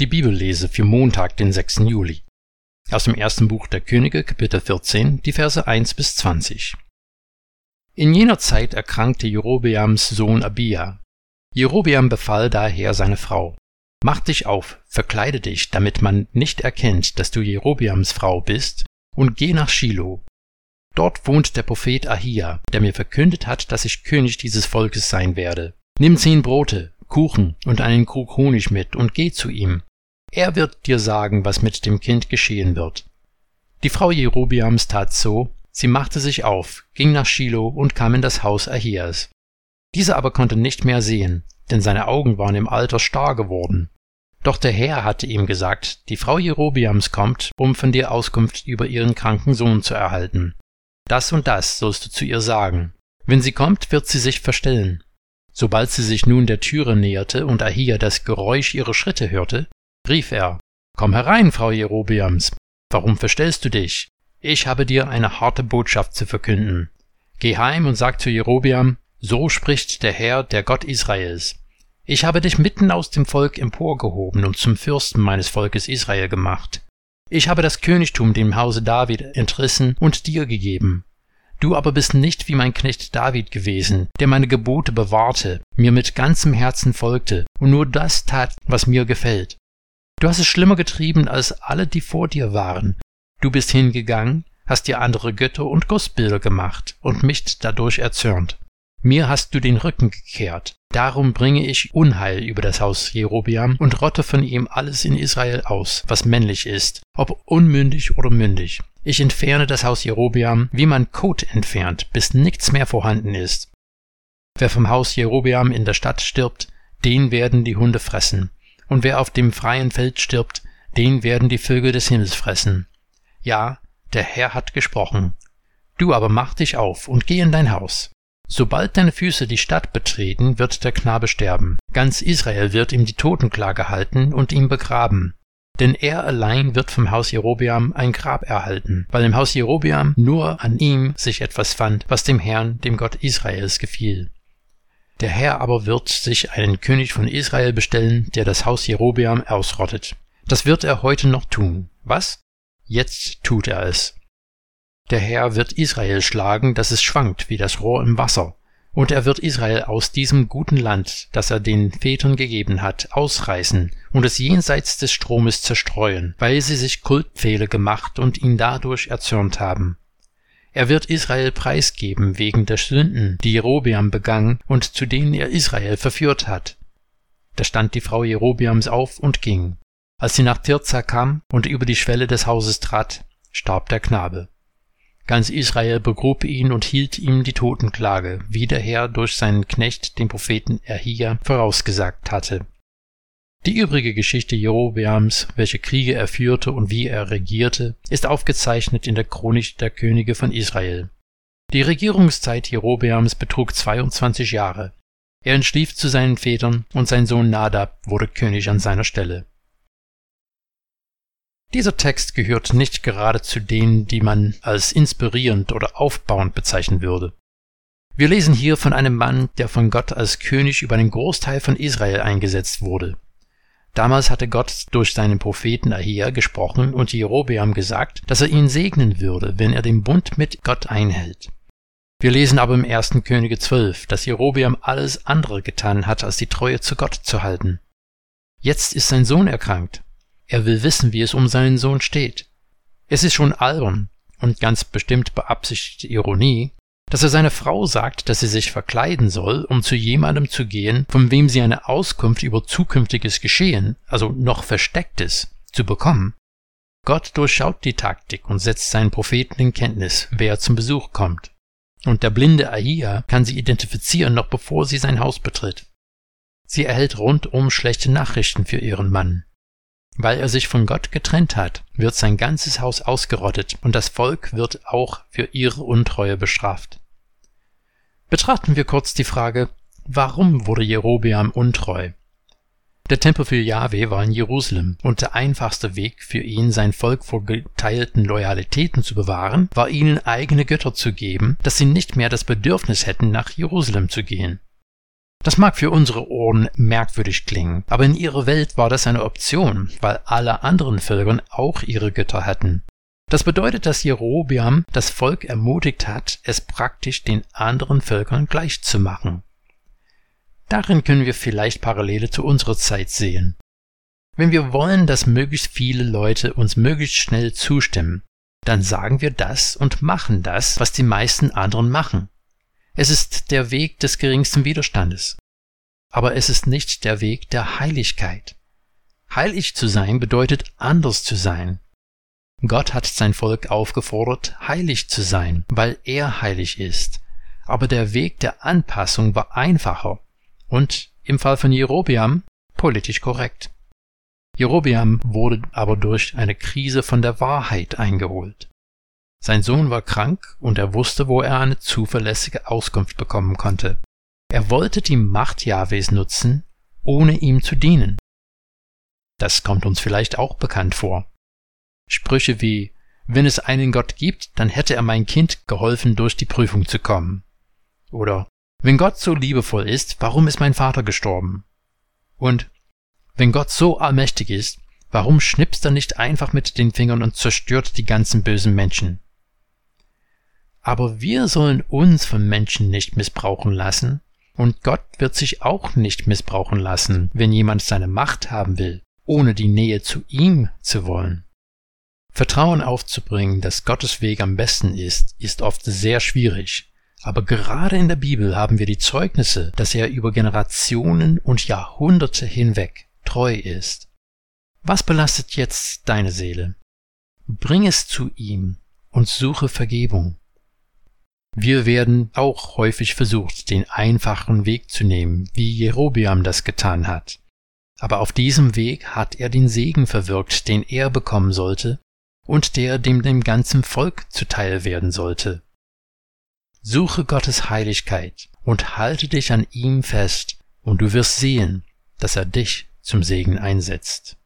Die Bibellese für Montag, den 6. Juli. Aus dem ersten Buch der Könige, Kapitel 14, die Verse 1 bis 20. In jener Zeit erkrankte Jerobeams Sohn Abia. Jerobeam befahl daher seine Frau: Mach dich auf, verkleide dich, damit man nicht erkennt, dass du Jerobeams Frau bist, und geh nach Shiloh. Dort wohnt der Prophet Ahia, der mir verkündet hat, dass ich König dieses Volkes sein werde. Nimm zehn Brote, Kuchen und einen Krug Honig mit und geh zu ihm. Er wird dir sagen, was mit dem Kind geschehen wird. Die Frau Jerobiams tat so, sie machte sich auf, ging nach Shiloh und kam in das Haus Ahias. Dieser aber konnte nicht mehr sehen, denn seine Augen waren im Alter starr geworden. Doch der Herr hatte ihm gesagt, die Frau Jerobiams kommt, um von dir Auskunft über ihren kranken Sohn zu erhalten. Das und das sollst du zu ihr sagen. Wenn sie kommt, wird sie sich verstellen. Sobald sie sich nun der Türe näherte und Ahia das Geräusch ihrer Schritte hörte, rief er, Komm herein, Frau Jerobeams. Warum verstellst du dich? Ich habe dir eine harte Botschaft zu verkünden. Geh heim und sag zu Jerobeam, so spricht der Herr, der Gott Israels. Ich habe dich mitten aus dem Volk emporgehoben und zum Fürsten meines Volkes Israel gemacht. Ich habe das Königtum dem Hause David entrissen und dir gegeben. Du aber bist nicht wie mein Knecht David gewesen, der meine Gebote bewahrte, mir mit ganzem Herzen folgte und nur das tat, was mir gefällt. Du hast es schlimmer getrieben als alle, die vor dir waren. Du bist hingegangen, hast dir andere Götter und Gussbilder gemacht und mich dadurch erzürnt. Mir hast du den Rücken gekehrt. Darum bringe ich Unheil über das Haus Jerobiam und rotte von ihm alles in Israel aus, was männlich ist, ob unmündig oder mündig. Ich entferne das Haus Jerobeam, wie man Kot entfernt, bis nichts mehr vorhanden ist. Wer vom Haus Jerobeam in der Stadt stirbt, den werden die Hunde fressen. Und wer auf dem freien Feld stirbt, den werden die Vögel des Himmels fressen. Ja, der Herr hat gesprochen. Du aber mach dich auf und geh in dein Haus. Sobald deine Füße die Stadt betreten, wird der Knabe sterben. Ganz Israel wird ihm die Totenklage halten und ihn begraben. Denn er allein wird vom Haus Jerobeam ein Grab erhalten, weil im Haus Jerobeam nur an ihm sich etwas fand, was dem Herrn, dem Gott Israels, gefiel. Der Herr aber wird sich einen König von Israel bestellen, der das Haus Jerobeam ausrottet. Das wird er heute noch tun. Was? Jetzt tut er es. Der Herr wird Israel schlagen, dass es schwankt wie das Rohr im Wasser, und er wird Israel aus diesem guten Land, das er den Vätern gegeben hat, ausreißen und es jenseits des Stromes zerstreuen, weil sie sich Kultpfähle gemacht und ihn dadurch erzürnt haben. Er wird Israel preisgeben wegen der Sünden, die Jerobeam begangen und zu denen er Israel verführt hat. Da stand die Frau Jerobeams auf und ging. Als sie nach Tirza kam und über die Schwelle des Hauses trat, starb der Knabe. Ganz Israel begrub ihn und hielt ihm die Totenklage, wie der Herr durch seinen Knecht, den Propheten Ahia, vorausgesagt hatte. Die übrige Geschichte Jerobeams, welche Kriege er führte und wie er regierte, ist aufgezeichnet in der Chronik der Könige von Israel. Die Regierungszeit Jerobeams betrug 22 Jahre. Er entschlief zu seinen Vätern und sein Sohn Nadab wurde König an seiner Stelle. Dieser Text gehört nicht gerade zu denen, die man als inspirierend oder aufbauend bezeichnen würde. Wir lesen hier von einem Mann, der von Gott als König über einen Großteil von Israel eingesetzt wurde. Damals hatte Gott durch seinen Propheten Ahia gesprochen und Jerobeam gesagt, dass er ihn segnen würde, wenn er den Bund mit Gott einhält. Wir lesen aber im 1. Könige 12, dass Jerobeam alles andere getan hat, als die Treue zu Gott zu halten. Jetzt ist sein Sohn erkrankt er will wissen, wie es um seinen Sohn steht. Es ist schon albern und ganz bestimmt beabsichtigte Ironie, dass er seiner Frau sagt, dass sie sich verkleiden soll, um zu jemandem zu gehen, von wem sie eine Auskunft über zukünftiges Geschehen, also noch Verstecktes, zu bekommen. Gott durchschaut die Taktik und setzt seinen Propheten in Kenntnis, wer zum Besuch kommt. Und der blinde Ahia kann sie identifizieren, noch bevor sie sein Haus betritt. Sie erhält rundum schlechte Nachrichten für ihren Mann. Weil er sich von Gott getrennt hat, wird sein ganzes Haus ausgerottet und das Volk wird auch für ihre Untreue bestraft. Betrachten wir kurz die Frage, warum wurde Jerobeam untreu? Der Tempel für Yahweh war in Jerusalem und der einfachste Weg für ihn, sein Volk vor geteilten Loyalitäten zu bewahren, war ihnen eigene Götter zu geben, dass sie nicht mehr das Bedürfnis hätten, nach Jerusalem zu gehen. Das mag für unsere Ohren merkwürdig klingen, aber in ihrer Welt war das eine Option, weil alle anderen Völker auch ihre Götter hatten. Das bedeutet, dass Jerobeam das Volk ermutigt hat, es praktisch den anderen Völkern gleich zu machen. Darin können wir vielleicht Parallele zu unserer Zeit sehen. Wenn wir wollen, dass möglichst viele Leute uns möglichst schnell zustimmen, dann sagen wir das und machen das, was die meisten anderen machen. Es ist der Weg des geringsten Widerstandes. Aber es ist nicht der Weg der Heiligkeit. Heilig zu sein bedeutet anders zu sein. Gott hat sein Volk aufgefordert, heilig zu sein, weil er heilig ist. Aber der Weg der Anpassung war einfacher und im Fall von Jerobeam politisch korrekt. Jerobeam wurde aber durch eine Krise von der Wahrheit eingeholt. Sein Sohn war krank und er wusste, wo er eine zuverlässige Auskunft bekommen konnte. Er wollte die Macht Jahwes nutzen, ohne ihm zu dienen. Das kommt uns vielleicht auch bekannt vor. Sprüche wie Wenn es einen Gott gibt, dann hätte er mein Kind geholfen, durch die Prüfung zu kommen. Oder Wenn Gott so liebevoll ist, warum ist mein Vater gestorben? Und Wenn Gott so allmächtig ist, warum schnipst er nicht einfach mit den Fingern und zerstört die ganzen bösen Menschen? Aber wir sollen uns von Menschen nicht missbrauchen lassen, und Gott wird sich auch nicht missbrauchen lassen, wenn jemand seine Macht haben will, ohne die Nähe zu ihm zu wollen. Vertrauen aufzubringen, dass Gottes Weg am besten ist, ist oft sehr schwierig. Aber gerade in der Bibel haben wir die Zeugnisse, dass er über Generationen und Jahrhunderte hinweg treu ist. Was belastet jetzt deine Seele? Bring es zu ihm und suche Vergebung. Wir werden auch häufig versucht, den einfachen Weg zu nehmen, wie Jerobeam das getan hat. Aber auf diesem Weg hat er den Segen verwirkt, den er bekommen sollte und der dem dem ganzen Volk zuteil werden sollte. Suche Gottes Heiligkeit und halte dich an ihm fest, und du wirst sehen, dass er dich zum Segen einsetzt.